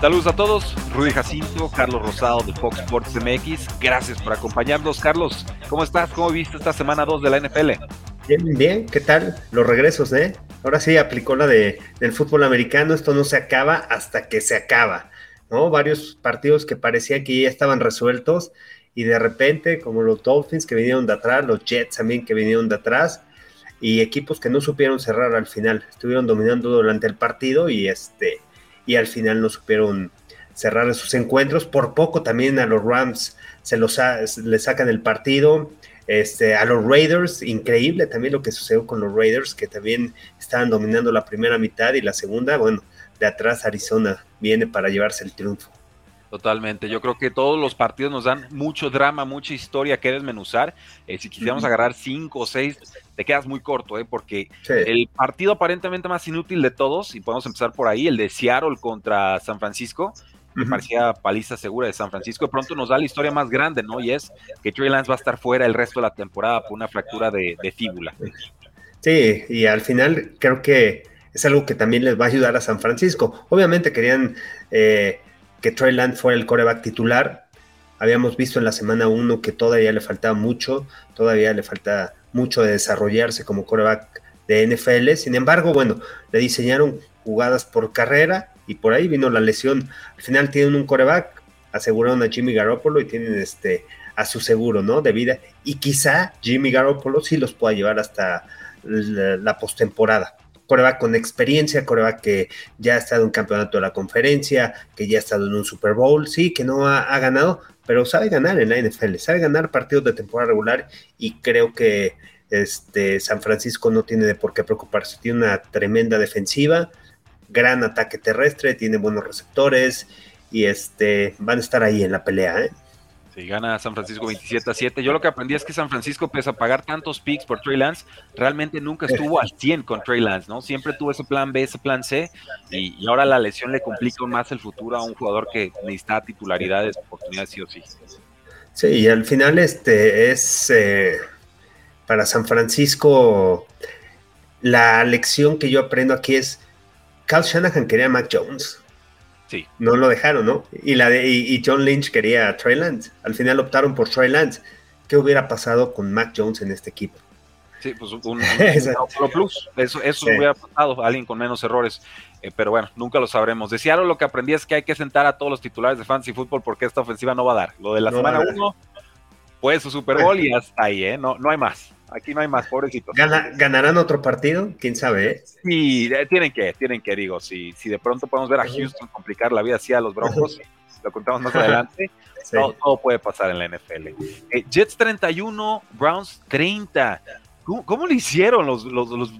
Saludos a todos, Rudy Jacinto, Carlos Rosado de Fox Sports MX. Gracias por acompañarnos, Carlos. ¿Cómo estás? ¿Cómo viste esta semana 2 de la NFL? Bien, bien, ¿qué tal? Los regresos, ¿eh? Ahora sí aplicó la de, del fútbol americano, esto no se acaba hasta que se acaba, ¿no? Varios partidos que parecía que ya estaban resueltos y de repente, como los Dolphins que vinieron de atrás, los Jets también que vinieron de atrás y equipos que no supieron cerrar al final, estuvieron dominando durante el partido y este y al final no supieron cerrar esos encuentros. Por poco también a los Rams se los le sacan el partido. Este, a los Raiders, increíble también lo que sucedió con los Raiders, que también estaban dominando la primera mitad y la segunda, bueno, de atrás Arizona viene para llevarse el triunfo. Totalmente. Yo creo que todos los partidos nos dan mucho drama, mucha historia que desmenuzar. Eh, si quisiéramos agarrar cinco o seis, te quedas muy corto, ¿eh? porque el partido aparentemente más inútil de todos, y podemos empezar por ahí, el de Seattle contra San Francisco, me parecía paliza segura de San Francisco. De pronto nos da la historia más grande, ¿no? Y es que Trey Lance va a estar fuera el resto de la temporada por una fractura de, fíbula. Sí, y al final creo que es algo que también les va a ayudar a San Francisco. Obviamente querían. Eh, que Trey Lance fuera el coreback titular. Habíamos visto en la semana 1 que todavía le faltaba mucho, todavía le falta mucho de desarrollarse como coreback de NFL. Sin embargo, bueno, le diseñaron jugadas por carrera y por ahí vino la lesión. Al final tienen un coreback, aseguraron a Jimmy Garoppolo y tienen este a su seguro, ¿no? De vida. Y quizá Jimmy Garoppolo sí los pueda llevar hasta la, la postemporada coreback con experiencia, coreback que ya ha estado en campeonato de la conferencia, que ya ha estado en un Super Bowl, sí, que no ha, ganado, pero sabe ganar en la NFL, sabe ganar partidos de temporada regular y creo que este, San Francisco no tiene de por qué preocuparse, tiene una tremenda defensiva, gran ataque terrestre, tiene buenos receptores y este, van a estar ahí en la pelea. ¿eh? Sí, gana San Francisco 27 a 7. Yo lo que aprendí es que San Francisco, pese a pagar tantos picks por Trey Lance, realmente nunca estuvo al 100 con Trey Lance, ¿no? Siempre tuvo ese plan B, ese plan C, y, ahora la lesión le complica más el futuro a un jugador que necesita titularidades, oportunidades sí o sí. Sí, y al final este es eh, para San Francisco la lección que yo aprendo aquí es Kyle Shanahan quería a Mac Jones no lo dejaron, ¿no? Y, la de, y, John Lynch quería a Trey Lance. Al final optaron por Trey Lance. ¿Qué hubiera pasado con Mac Jones en este equipo? Sí, pues un, un, plus. Eso, eso hubiera pasado, alguien con menos errores. Eh, pero bueno, nunca lo sabremos. Decía lo que aprendí es que hay que sentar a todos los titulares de Fantasy Football porque esta ofensiva no va a dar. Lo de la semana 1 fue su Super Bowl y hasta ahí, ¿eh? No, no hay más. Aquí no hay más, pobrecitos. ¿Ganarán otro partido? ¿Quién sabe? Eh? Sí, tienen que, tienen que, digo, si, si de pronto podemos ver a Houston complicar la vida así a los Broncos, lo contamos más adelante, todo, puede pasar en la NFL. Eh, Jets 31, Browns 30. ¿Cómo, le hicieron los, los,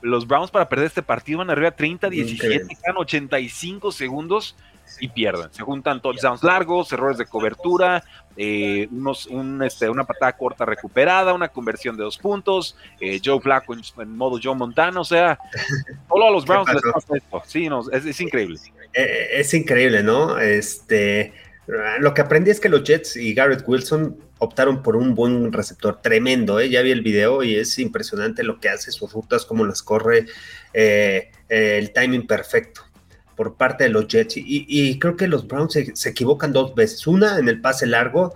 los, Browns para perder este partido? Van arriba 30, 17, quedan 85 segundos y pierden. Se juntan touchdowns largos, errores de cobertura, eh, unos, un, este, una patada corta recuperada, una conversión de dos puntos, eh, Joe Flacco en, modo Joe Montana, o sea, solo a los Browns les pasa esto. Sí, no, es, increíble. Eh, es increíble, ¿no? Este, lo que aprendí es que los Jets y Garrett Wilson optaron por un buen receptor tremendo, ¿eh? ya vi el video y es impresionante lo que hace, sus rutas, cómo las corre, el timing perfecto por parte de los Jets. Y, creo que los Browns se, equivocan dos veces. Una en el pase largo,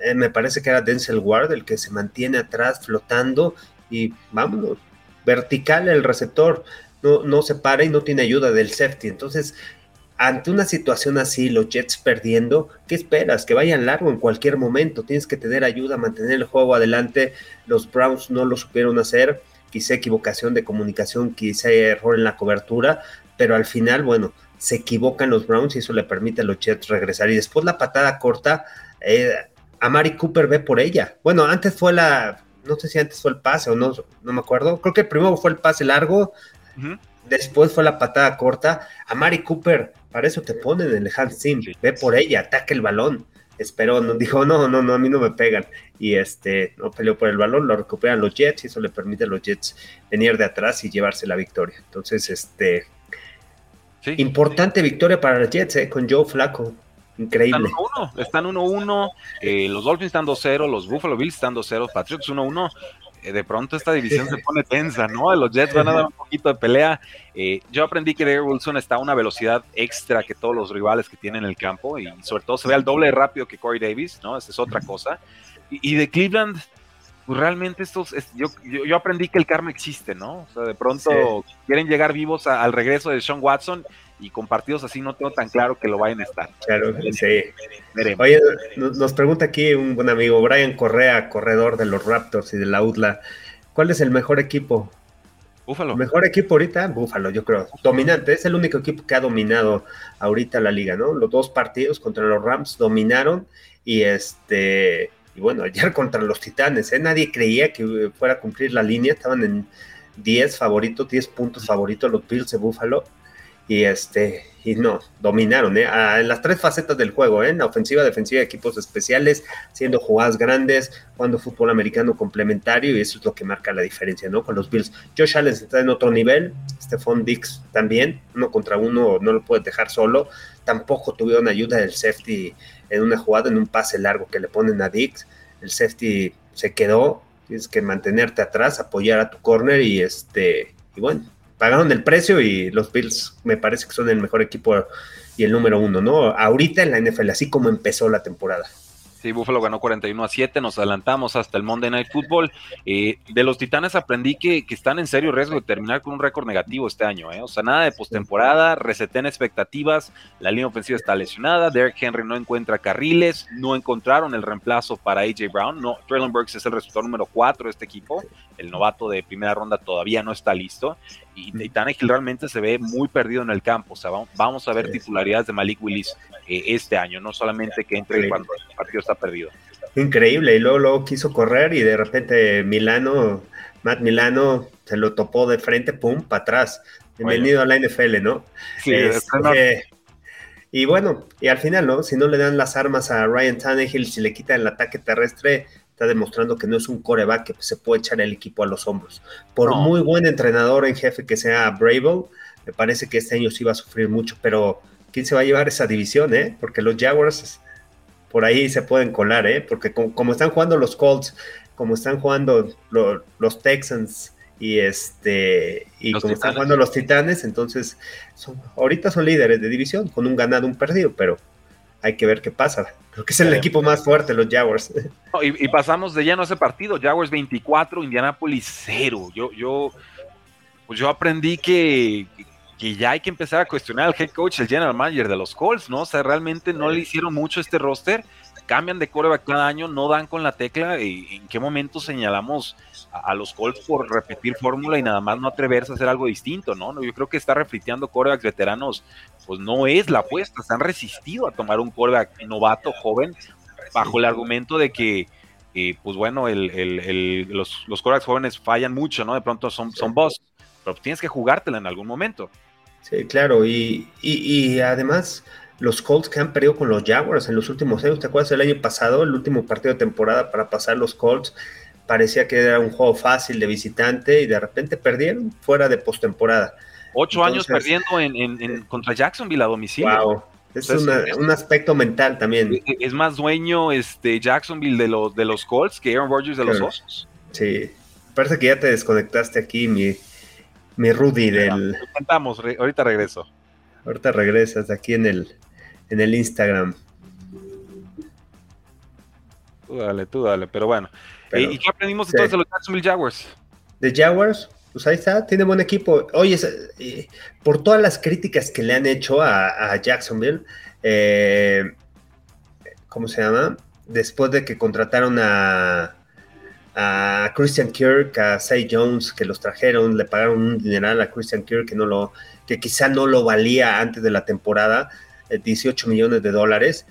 eh, me parece que era Denzel Ward el que se mantiene atrás flotando y vámonos, vertical el receptor, no, no se para y no tiene ayuda del safety. Entonces, ante una situación así, los Jets perdiendo, ¿qué esperas? Que vayan largo en cualquier momento. Tienes que tener ayuda, mantener el juego adelante. Los Browns no lo supieron hacer. Quizá equivocación de comunicación, quizá error en la cobertura, pero al final, bueno, se equivocan los Browns y eso le permite a los Jets regresar. Y después la patada corta, eh, a Mari Cooper ve por ella. Bueno, antes fue la, no sé si antes fue el pase o no, no me acuerdo. Creo que primero fue el pase largo, después fue la patada corta. A Mari Cooper, para eso te ponen en el hand sim, ve por ella, ataca el balón. Esperó, no, dijo, no, no, no, a mí no me pegan. Y este, no peleó por el balón, lo recuperan los Jets y eso le permite a los Jets venir de atrás y llevarse la victoria. Entonces, este, importante victoria para los Jets, eh, con Joe Flaco. Increíble. Están 1-1, eh, los Dolphins están 2-0, los Buffalo Bills están 2-0, Patriots 1-1. Eh, de pronto esta división se pone tensa, ¿no? Los Jets van a dar un poquito de pelea. Eh, yo aprendí que Derek Wilson está a una velocidad extra que todos los rivales que tienen en el campo y sobre todo se ve al doble rápido que Corey Davis, ¿no? Esa es otra cosa. Y, de Cleveland, pues realmente estos, yo, yo, aprendí que el karma existe, ¿no? O sea, de pronto quieren llegar vivos al regreso de Sean Watson y con partidos así no tengo tan claro que lo vayan a estar. Claro, sí. Oye, nos pregunta aquí un buen amigo, Brian Correa, corredor de los Raptors y de la UDLA, ¿cuál es el mejor equipo? Búfalo. Mejor equipo ahorita, Búfalo, yo creo. Dominante, es el único equipo que ha dominado ahorita la liga, ¿no? Los dos partidos contra los Rams dominaron y este, y bueno, ayer contra los Titanes, ¿eh? Nadie creía que fuera a cumplir la línea, estaban en 10 favoritos, 10 puntos favoritos los Bills de Búfalo y este y no, dominaron ¿eh? Ah, en las tres facetas del juego, ¿eh? la ofensiva, defensiva, equipos especiales, haciendo jugadas grandes, jugando fútbol americano complementario y eso es lo que marca la diferencia, ¿no? Con los Bills. Josh Allen está en otro nivel, Stephon Dix también, uno contra uno no lo puedes dejar solo, tampoco tuvieron ayuda del safety en una jugada, en un pase largo que le ponen a Dix, el safety se quedó, tienes que mantenerte atrás, apoyar a tu corner y este, y bueno, pagaron el precio y los Bills me parece que son el mejor equipo y el número uno, ¿no? Ahorita en la NFL, así como empezó la temporada. Sí, Buffalo ganó 41 a 7, nos adelantamos hasta el Monday Night Football. Eh, de los Titanes aprendí que, están en serio riesgo de terminar con un récord negativo este año, ¿eh? O sea, nada de postemporada, receten expectativas, la línea ofensiva está lesionada, Derek Henry no encuentra carriles, no encontraron el reemplazo para AJ Brown, no, Traylon Burks es el resultado número 4 de este equipo, el novato de primera ronda todavía no está listo, y Tannehill realmente se ve muy perdido en el campo. O sea, vamos a ver titularidades de Malik Willis eh, este año, no solamente que entre cuando el partido está perdido. Increíble, y luego, luego quiso correr y de repente Milano, Matt Milano se lo topó de frente, pum, para atrás. Bienvenido a la NFL, ¿no? Sí, este, y bueno, y al final, ¿no? Si no le dan las armas a Ryan Tannehill, si le quitan el ataque terrestre, está demostrando que no es un coreback que se puede echar el equipo a los hombros. Por muy buen entrenador en jefe que sea Bravo, me parece que este año sí va a sufrir mucho, pero ¿quién se va a llevar esa división, eh? Porque los Jaguars por ahí se pueden colar, ¿eh? Porque como, están jugando los Colts, como están jugando los Texans y este y como están jugando los Titanes, entonces ahorita son líderes de división con un ganado, un perdido, pero hay que ver qué pasa. Creo que es el equipo más fuerte, los Jaguars. y, pasamos de lleno a ese partido. Jaguars 24, Indianapolis 0. Yo, yo, pues yo aprendí que, que ya hay que empezar a cuestionar al head coach, el general manager de los Colts, ¿no? O sea, realmente no le hicieron mucho este roster cambian de coreback cada año, no dan con la tecla. ¿En qué momento señalamos a, los Colts por repetir fórmula y nada más no atreverse a hacer algo distinto? ¿no? Yo creo que está refliteando corebacks veteranos, pues no es la apuesta. Se han resistido a tomar un coreback novato, joven, bajo el argumento de que, eh, pues bueno, los, los corebacks jóvenes fallan mucho, ¿no? De pronto son, son boss, pero tienes que jugártela en algún momento. Sí, claro, y, y además los Colts que han perdido con los Jaguars en los últimos años. ¿Te acuerdas el año pasado, el último partido de temporada para pasar los Colts? Parecía que era un juego fácil de visitante y de repente perdieron fuera de postemporada. Ocho años perdiendo en, contra Jacksonville a domicilio. Wow. Es, un aspecto mental también. E, e, es, más dueño este Jacksonville de los, de los Colts que Aaron Rodgers de los Osos. Sí, parece que ya te desconectaste aquí, mi, mi Rudy del... Intentamos, ahorita regreso. Ahorita regresas aquí en el, en el Instagram. Tú dale, tú dale, pero bueno. ¿Y qué aprendimos entonces de los Jacksonville Jaguars? De Jaguars, pues ahí está, tiene buen equipo. Oye, eh, por todas las críticas que le han hecho a, Jacksonville, eh, ¿cómo se llama? Después de que contrataron a, a Christian Kirk, a Say Jones, que los trajeron, le pagaron un dineral a Christian Kirk que no lo, que quizá no lo valía antes de la temporada, 18 eh, millones de dólares,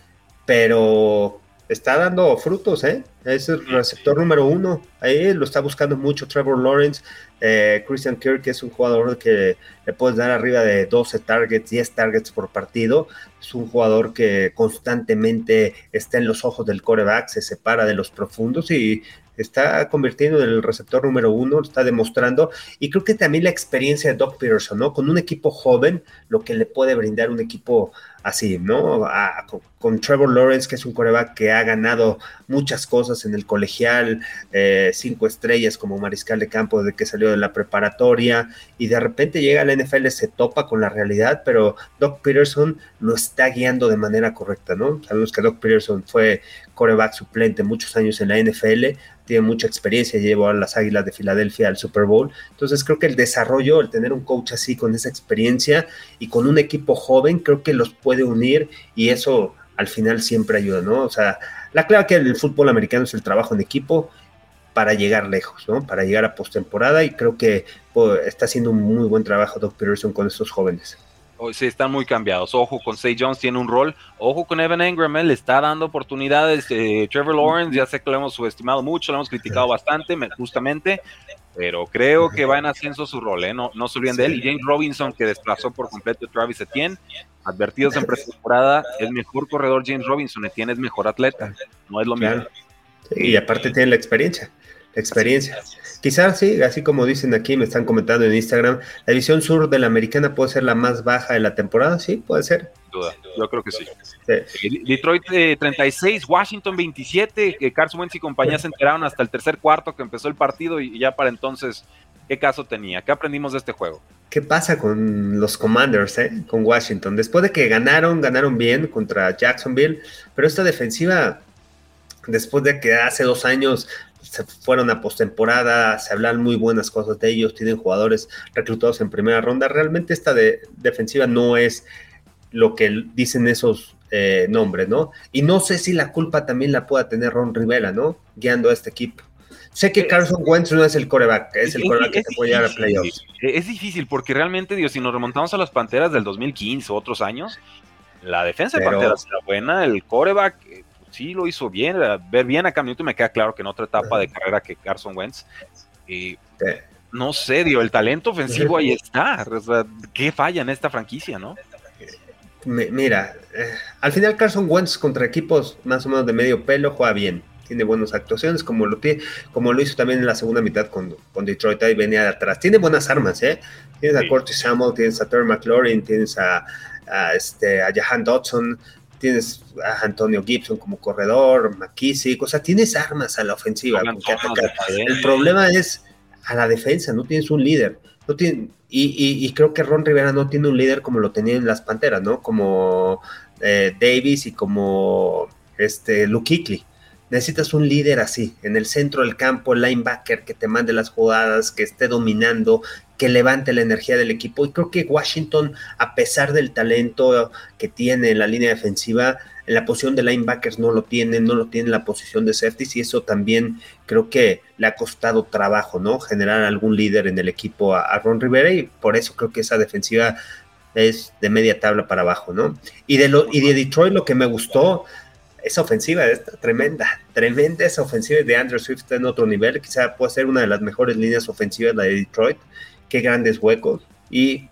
pero está dando frutos, ¿eh? Es el receptor número uno. Ahí lo está buscando mucho Trevor Lawrence. Eh, Christian Kirk es un jugador que le puedes dar arriba de 12 targets, 10 targets por partido. Es un jugador que constantemente está en los ojos del coreback, se separa de los profundos y está convirtiendo en el receptor número uno, está demostrando. Y creo que también la experiencia de Doc Peterson, ¿no? Con un equipo joven, lo que le puede brindar un equipo así, ¿no? con, Trevor Lawrence, que es un coreback que ha ganado muchas cosas en el colegial, eh, cinco estrellas como mariscal de campo desde que salió de la preparatoria, y de repente llega a la NFL, se topa con la realidad, pero Doc Peterson lo está guiando de manera correcta, ¿no? Sabemos que Doc Peterson fue coreback suplente muchos años en la NFL, tiene mucha experiencia, llevó a las Águilas de Filadelfia al Super Bowl. Entonces creo que el desarrollo, el tener un coach así con esa experiencia y con un equipo joven, creo que los puede unir y eso al final siempre ayuda, ¿no? O sea, la clave que el fútbol americano es el trabajo en equipo para llegar lejos, ¿no? Para llegar a postemporada y creo que pues, está haciendo un muy buen trabajo Doc Peterson con estos jóvenes. Sí, están muy cambiados. Ojo con Say Jones, tiene un rol. Ojo con Evan Engram, le está dando oportunidades. Eh, Trevor Lawrence, ya sé que lo hemos subestimado mucho, lo hemos criticado bastante, justamente, pero creo que va en ascenso su rol, ¿eh? no, no se olviden de él. Y James Robinson, que desplazó por completo a Travis Etienne, advertidos en pretemporada, es mejor corredor James Robinson, Etienne es mejor atleta, no es lo mismo. y aparte tiene la experiencia experiencia. Quizás sí, así como dicen aquí, me están comentando en Instagram, la división sur de la americana puede ser la más baja de la temporada, sí, puede ser. Duda, yo creo que sí. Detroit 36, eh, Washington 27, que Carson Wentz y compañía se enteraron hasta el tercer cuarto que empezó el partido y ya para entonces, ¿qué caso tenía? ¿Qué aprendimos de este juego? ¿Qué pasa con los Commanders, eh? con Washington? Después de que ganaron, ganaron bien contra Jacksonville, pero esta defensiva después de que hace dos años se fueron a postemporada, se hablan muy buenas cosas de ellos, tienen jugadores reclutados en primera ronda. Realmente esta de, defensiva no es lo que dicen esos eh, nombres, ¿no? Y no sé si la culpa también la pueda tener Ron Rivera, ¿no? Guiando a este equipo. Sé que Carson Wentz no es el coreback, es el coreback que te puede llevar a playoffs. Es difícil porque realmente, Dios, si nos remontamos a las Panteras del 2015 o otros años, la defensa de Panteras era buena, el coreback eh, sí lo hizo bien, ver bien a Cam Newton me queda claro que en otra etapa de carrera que Carson Wentz. Y no sé, dio el talento ofensivo ahí está. ¿Qué falla en esta franquicia, no? mira, eh, al final Carson Wentz contra equipos más o menos de medio pelo juega bien. Tiene buenas actuaciones, como lo, como lo hizo también en la segunda mitad con, con Detroit, ahí venía de atrás. Tiene buenas armas, ¿eh? Tienes a Curtis Samuel, tienes a Terry McLaurin, tienes a, este, a Jahan Dodson, tienes a Antonio Gibson como corredor, McKissick, o sea, tienes armas a la ofensiva. El problema es a la defensa, no tienes un líder. No tiene, y, creo que Ron Rivera no tiene un líder como lo tenía en las Panteras, ¿no? Como eh, Davis y como este Luke Kuechly. Necesitas un líder así, en el centro del campo, el linebacker que te mande las jugadas, que esté dominando, que levante la energía del equipo. Y creo que Washington, a pesar del talento que tiene en la línea defensiva, en la posición de linebackers no lo tiene, no lo tiene en la posición de safeties y eso también creo que le ha costado trabajo, ¿no? Generar algún líder en el equipo a, Ron Rivera y por eso creo que esa defensiva es de media tabla para abajo, ¿no? Y de, lo, y de Detroit lo que me gustó esa ofensiva está tremenda, tremenda esa ofensiva de Andrew Swift está en otro nivel, quizá puede ser una de las mejores líneas ofensivas la de Detroit, qué grandes huecos y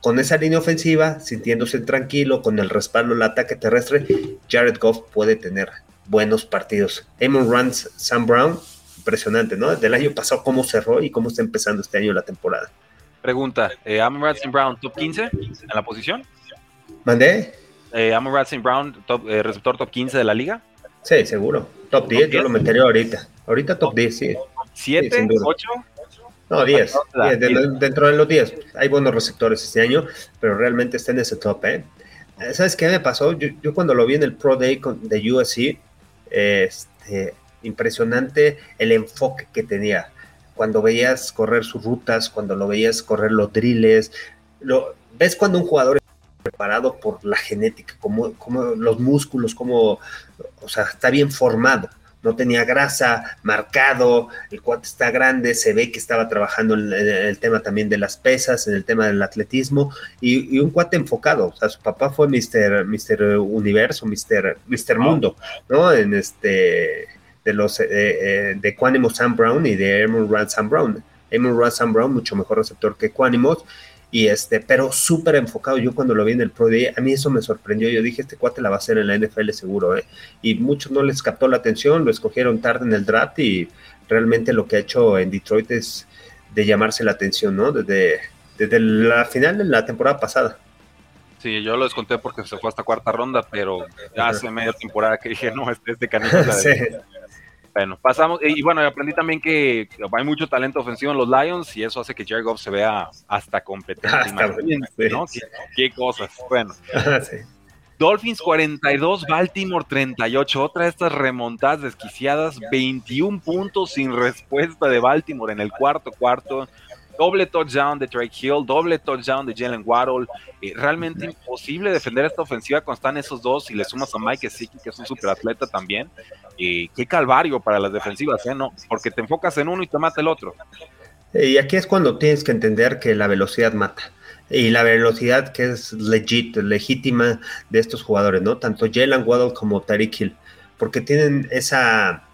con esa línea ofensiva, sintiéndose tranquilo, con el respaldo del ataque terrestre, Jared Goff puede tener buenos partidos. Amon Runs, Sam Brown, impresionante, ¿no? Del año pasado cómo cerró y cómo está empezando este año la temporada. Pregunta, eh, Amon Sam Brown, top 15 en la posición? ¿Mandé? Eh, Amon Brown, top, eh, receptor top 15 de la liga. Sí, seguro. Top 10, yo lo metería ahorita. Ahorita top 10, sí. ¿7? ¿8? No, 10. Dentro, de los 10. Hay buenos receptores este año, pero realmente está en ese top, ¿eh? eh ¿Sabes qué me pasó? Yo, cuando lo vi en el Pro Day de USC, este, impresionante el enfoque que tenía. Cuando veías correr sus rutas, cuando lo veías correr los drills, lo, ves cuando un jugador preparado por la genética, como, como los músculos, como, o sea, está bien formado. no tenía grasa, marcado, el cuate está grande, se ve que estaba trabajando en, el tema también de las pesas, en el tema del atletismo, y, un cuate enfocado, o sea, su papá fue Mr. Mister Universo, Mr. Mister Mundo, ¿no? En este, de los, eh, eh, de Quanimo Sam Brown y de Emerald Rand Sam Brown. Emerald Rand Sam Brown, mucho mejor receptor que Quanimos, y este, pero súper enfocado. Yo cuando lo vi en el Pro Day, a mí eso me sorprendió. Yo dije, este cuate la va a hacer en la NFL seguro, ¿eh? Y muchos no les captó la atención, lo escogieron tarde en el draft y realmente lo que ha hecho en Detroit es de llamarse la atención, ¿no? Desde, desde la final de la temporada pasada. Sí, yo lo desconté porque se fue hasta cuarta ronda, pero ya hace media temporada que dije, no, este es de sí. Bueno, pasamos, y bueno, aprendí también que hay mucho talento ofensivo en los Lions y eso hace que Jared Goff se vea hasta competente. ¿no? ¿Qué, cosas. Bueno. Dolphins 42, Baltimore 38. Otra de estas remontadas desquiciadas, 21 puntos sin respuesta de Baltimore en el cuarto cuarto doble touchdown de Drake Hill, doble touchdown de Jalen Waddle. Eh, realmente imposible defender esta ofensiva cuando están esos dos y le sumas a Mike Siki, que es un superatleta también. y qué calvario para las defensivas, ¿eh? No, porque te enfocas en uno y te mata el otro. Y aquí es cuando tienes que entender que la velocidad mata. Y la velocidad que es legit, legítima de estos jugadores, ¿no? Tanto Jalen Waddle como Tariq Hill. Porque tienen esa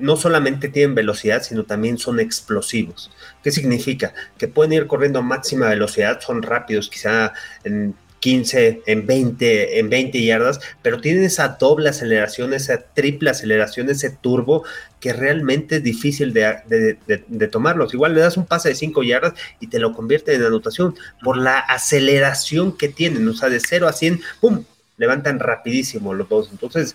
no solamente tienen velocidad, sino también son explosivos. ¿Qué significa? Que pueden ir corriendo a máxima velocidad, son rápidos, quizá en 15, en 20, en 20 yardas, pero tienen esa doble aceleración, esa triple aceleración, ese turbo que realmente es difícil de, tomarlos. Igual le das un pase de 5 yardas y te lo convierte en anotación por la aceleración que tienen, o sea, de 0 a 100, ¡pum! Levantan rapidísimo los dos. Entonces,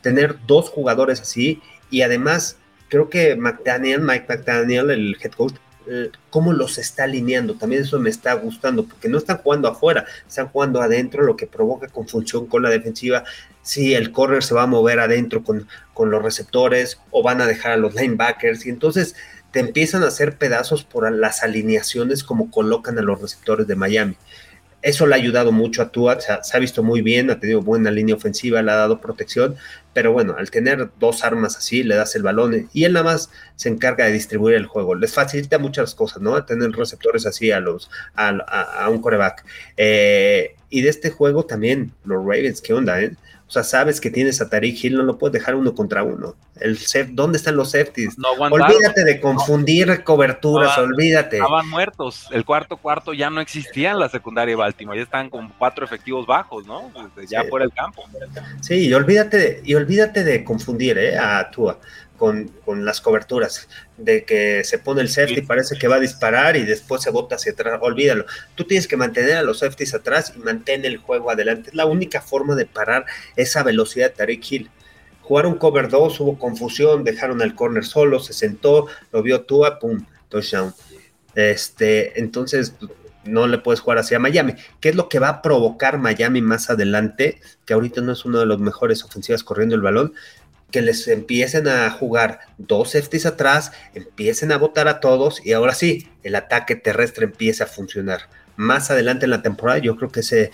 tener dos jugadores así y además, creo que McDaniel, Mike McDaniel, el head coach, eh, cómo los está alineando. También eso me está gustando, porque no están jugando afuera, están jugando adentro, lo que provoca confusión con la defensiva. Si el corner se va a mover adentro con, con los receptores o van a dejar a los linebackers, y entonces te empiezan a hacer pedazos por las alineaciones como colocan a los receptores de Miami. Eso le ha ayudado mucho a Tua, se ha, visto muy bien, ha tenido buena línea ofensiva, le ha dado protección, pero bueno, al tener dos armas así, le das el balón y él nada más se encarga de distribuir el juego. Les facilita muchas cosas, ¿no? Tener receptores así a los a, un coreback. Eh, y de este juego también, los Ravens, ¿qué onda, eh? O sea, sabes que tienes a Tariq Hill, no lo puedes dejar uno contra uno. El ¿Dónde están los safeties? olvídate de confundir coberturas, olvídate. Estaban muertos. El cuarto cuarto ya no existía en la secundaria de Baltimore. Ya estaban con cuatro efectivos bajos, ¿no? Ya por el campo. Sí, y olvídate, y olvídate de confundir ¿eh? a Tua con, las coberturas, de que se pone el safety, parece que va a disparar y después se bota hacia atrás, olvídalo. Tú tienes que mantener a los safeties atrás y mantener el juego adelante. Es la única forma de parar esa velocidad de Tariq Hill. Jugaron cover 2, hubo confusión, dejaron al corner solo, se sentó, lo vio Tua, pum, touchdown. Este, entonces no le puedes jugar hacia Miami. ¿Qué es lo que va a provocar Miami más adelante? Que ahorita no es uno de los mejores ofensivas corriendo el balón, que les empiecen a jugar dos safeties atrás, empiecen a votar a todos y ahora sí, el ataque terrestre empieza a funcionar. Más adelante en la temporada, yo creo que ese,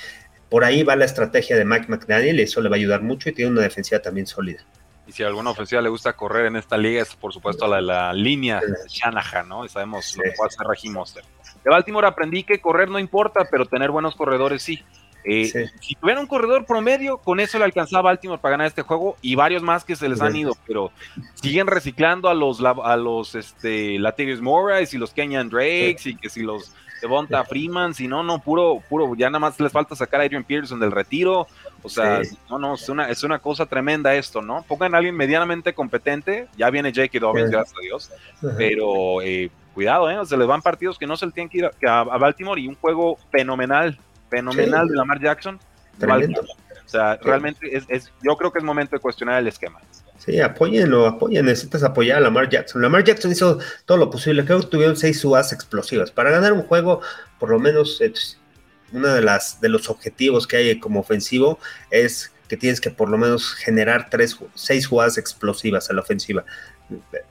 por ahí va la estrategia de Mike McDaniel y eso le va a ayudar mucho y tiene una defensiva también sólida. Y si a alguna ofensiva le gusta correr en esta liga es por supuesto la, la línea de Shanahan, ¿no? Y sabemos lo que puede hacer Monster. De Baltimore aprendí que correr no importa, pero tener buenos corredores sí. Eh, si tuviera un corredor promedio, con eso le alcanzaba Baltimore para ganar este juego y varios más que se les han ido, pero siguen reciclando a los a los este Latavius Morris y los Kenyan Drakes y que si los Devonta Freeman, si no, no, puro, puro, ya nada más les falta sacar a Adrian Peterson del retiro. O sea, no, no, es una, es una cosa tremenda esto, ¿no? Pongan a alguien medianamente competente, ya viene Jake Dobbins, gracias a Dios, pero eh, cuidado, ¿eh? Se les van partidos que no se le tienen que ir a Baltimore y un juego fenomenal fenomenal de Lamar Jackson. O sea, realmente es, yo creo que es momento de cuestionar el esquema. Sí, apóyenlo, apoyen, necesitas apoyar a Lamar Jackson. Lamar Jackson hizo todo lo posible, creo que tuvieron seis subas explosivas. Para ganar un juego, por lo menos uno de, las, de los objetivos que hay como ofensivo es que tienes que por lo menos generar tres, seis jugadas explosivas a la ofensiva.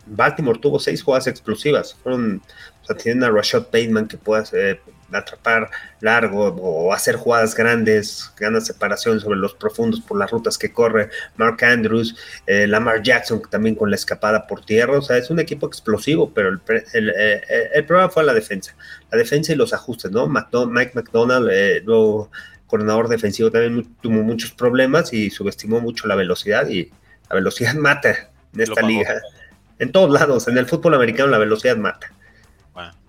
Baltimore tuvo seis jugadas explosivas. Fueron, o sea, tienen a Rashad Bateman que puede, atrapar largo o hacer jugadas grandes, gana separación sobre los profundos por las rutas que corre Mark Andrews, eh, Lamar Jackson también con la escapada por tierra, o sea, es un equipo explosivo, pero el, eh, el, problema fue la defensa, la defensa y los ajustes, ¿no? Mike McDonald, eh, luego coordinador defensivo también tuvo muchos problemas y subestimó mucho la velocidad y la velocidad mata en esta liga. En todos lados, en el fútbol americano la velocidad mata.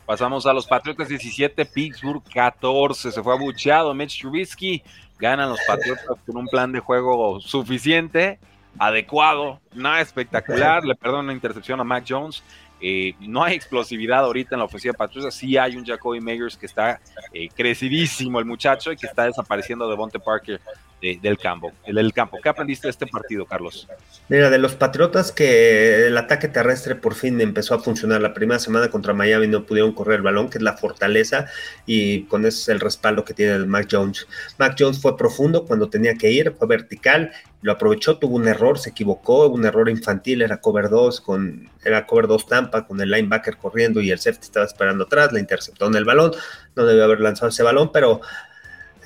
Pasamos a los Patriotas 17, Pittsburgh 14. Se fue abucheado Mitch Trubisky. Ganan los Patriotas con un plan de juego suficiente, adecuado, nada espectacular. Le perdonan una intercepción a Mac Jones. Eh, no hay explosividad ahorita en la ofensiva Patriotas. Sí hay un Jacoby Meyers que está eh, crecidísimo el muchacho y que está desapareciendo de Bonte Parker del campo, del campo. ¿Qué aprendiste de este partido, Carlos? Mira, de los Patriotas que el ataque terrestre por fin empezó a funcionar. La primera semana contra Miami no pudieron correr el balón, que es la fortaleza, y con eso es el respaldo que tiene el Mac Jones. Mac Jones fue profundo cuando tenía que ir, fue vertical, lo aprovechó, tuvo un error, se equivocó, un error infantil, era cover 2 con era cover 2 Tampa con el linebacker corriendo y el safety estaba esperando atrás, le interceptó en el balón, no debió haber lanzado ese balón, pero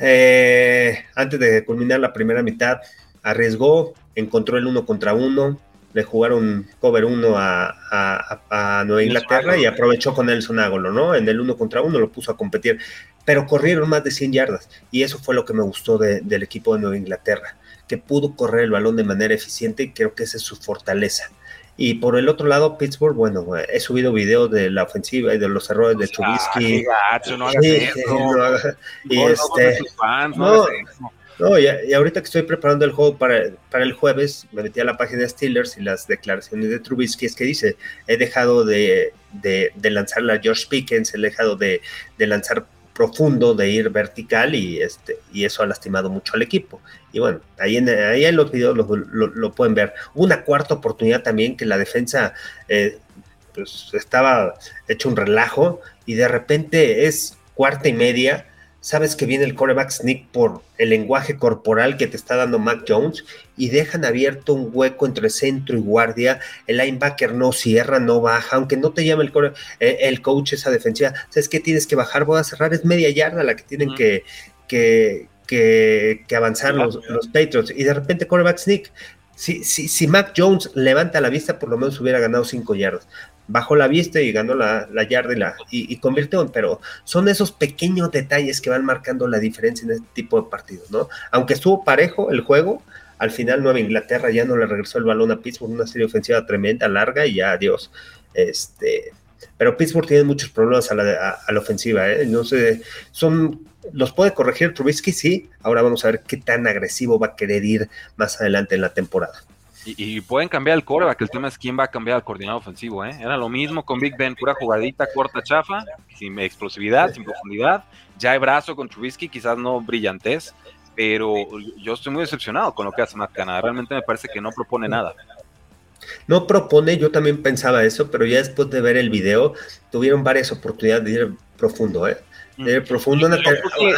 eh, antes de culminar la primera mitad, arriesgó, encontró el uno contra uno, le jugaron cover uno a, Nueva Inglaterra y aprovechó con Nelson Ágolo, ¿no? En el uno contra uno lo puso a competir, pero corrieron más de 100 yardas y eso fue lo que me gustó del equipo de Nueva Inglaterra, que pudo correr el balón de manera eficiente y creo que esa es su fortaleza. Y por el otro lado, Pittsburgh, bueno, he subido videos de la ofensiva y de los errores de Trubisky. no y este, no, y, ahorita que estoy preparando el juego para, para el jueves, me metí a la página de Steelers y las declaraciones de Trubisky es que dice, he dejado de, de, de lanzar a George Pickens, he dejado de, de lanzar profundo de ir vertical y, este, y eso ha lastimado mucho al equipo. Y bueno, ahí en, ahí en los videos lo, pueden ver. Una cuarta oportunidad también que la defensa eh, pues estaba hecho un relajo y de repente es cuarta y media sabes que viene el coreback sneak por el lenguaje corporal que te está dando Mac Jones y dejan abierto un hueco entre centro y guardia. El linebacker no cierra, no baja, aunque no te llame el, eh, el coach esa defensiva. ¿Sabes qué tienes que bajar? Voy a cerrar, es media yarda la que tienen que, que, que, avanzar los, los Patriots. Y de repente coreback sneak. Si, si, si Mac Jones levanta la vista, por lo menos hubiera ganado cinco yardas bajó la vista y ganó la, yarda y, la, y, convirtió, pero son esos pequeños detalles que van marcando la diferencia en este tipo de partidos, ¿no? Aunque estuvo parejo el juego, al final Nueva Inglaterra ya no le regresó el balón a Pittsburgh, una serie ofensiva tremenda, larga y ya adiós. Este, pero Pittsburgh tiene muchos problemas a la, a, la ofensiva, ¿eh? No sé, son, los puede corregir Trubisky, sí. Ahora vamos a ver qué tan agresivo va a querer ir más adelante en la temporada. Y, pueden cambiar el coreback, el tema es quién va a cambiar al coordinador ofensivo. ¿eh? Era lo mismo con Big Ben, pura jugadita corta, chafa, sin explosividad, sin profundidad. Ya hay brazo con Trubisky, quizás no brillantez, pero yo estoy muy decepcionado con lo que hace Matt Canada. Realmente me parece que no propone nada. No propone, yo también pensaba eso, pero ya después de ver el video, tuvieron varias oportunidades de ir profundo, ¿eh? Ir profundo. Yo, creo que,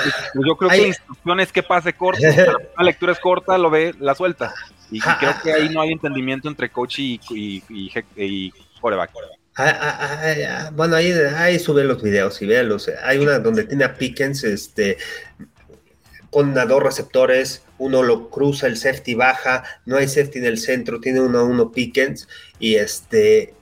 yo creo que la instrucción es que pase corto, la lectura es corta, lo ve, la suelta. Y, creo que ahí no hay entendimiento entre coach y, y, y, coreback. Ah, ah, ah, bueno, ahí, ahí sube los videos y véanlos. Hay una donde tiene a Pickens, este, con a dos receptores, uno lo cruza, el safety baja, no hay safety en el centro, tiene uno a uno Pickens y este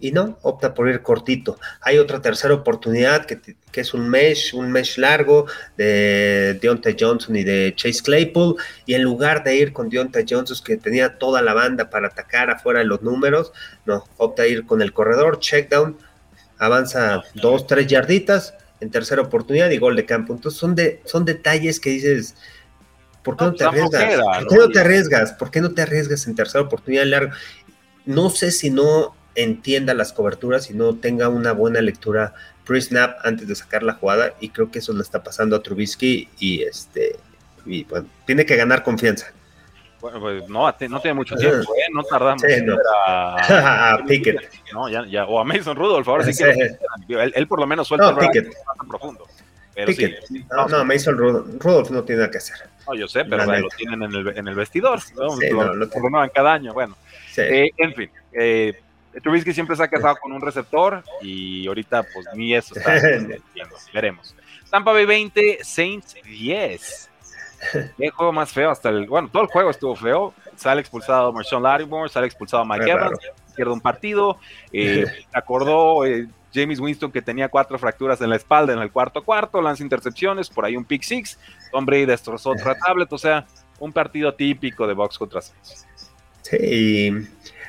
y no, opta por ir cortito. Hay otra tercera oportunidad que, es un mesh, un mesh largo de Deontay Johnson y de Chase Claypool, y en lugar de ir con Deontay Johnson que tenía toda la banda para atacar afuera de los números, no, opta ir con el corredor, check down, avanza dos, tres yarditas en tercera oportunidad y gol de campo. Entonces son, de, son detalles que dices, ¿por qué no, te pues, arriesgas? ¿Por qué no te arriesgas? ¿Por qué no te arriesgas en tercera oportunidad largo? No sé si no entienda las coberturas y no tenga una buena lectura pre-snap antes de sacar la jugada y creo que eso le está pasando a Trubisky y este y bueno, tiene que ganar confianza. Bueno, pues no, no tiene mucho tiempo, ¿eh? no tardamos a, Pickett. No, ya, ya, o a Mason Rudolph, ahora sí, que él, por lo menos suelta no, el profundo. Pero no, no, Mason Rudolph, no tiene nada que hacer. No, yo sé, pero lo tienen en el, en el vestidor, ¿no? lo, lo, lo, cada año, bueno. Eh, en fin, eh, Trubisky siempre se ha casado con un receptor y ahorita pues ni eso está Veremos. Tampa Bay 20, Saints 10. Qué juego más feo hasta el. Bueno, todo el juego estuvo feo. Sale expulsado Marshawn Lattimore, sale expulsado Mike Evans, pierde un partido. Eh, acordó eh, James Winston que tenía cuatro fracturas en la espalda en el cuarto cuarto, lanza intercepciones, por ahí un pick six. Tom Brady destrozó otra tablet, o sea, un partido típico de box contra Saints. Sí,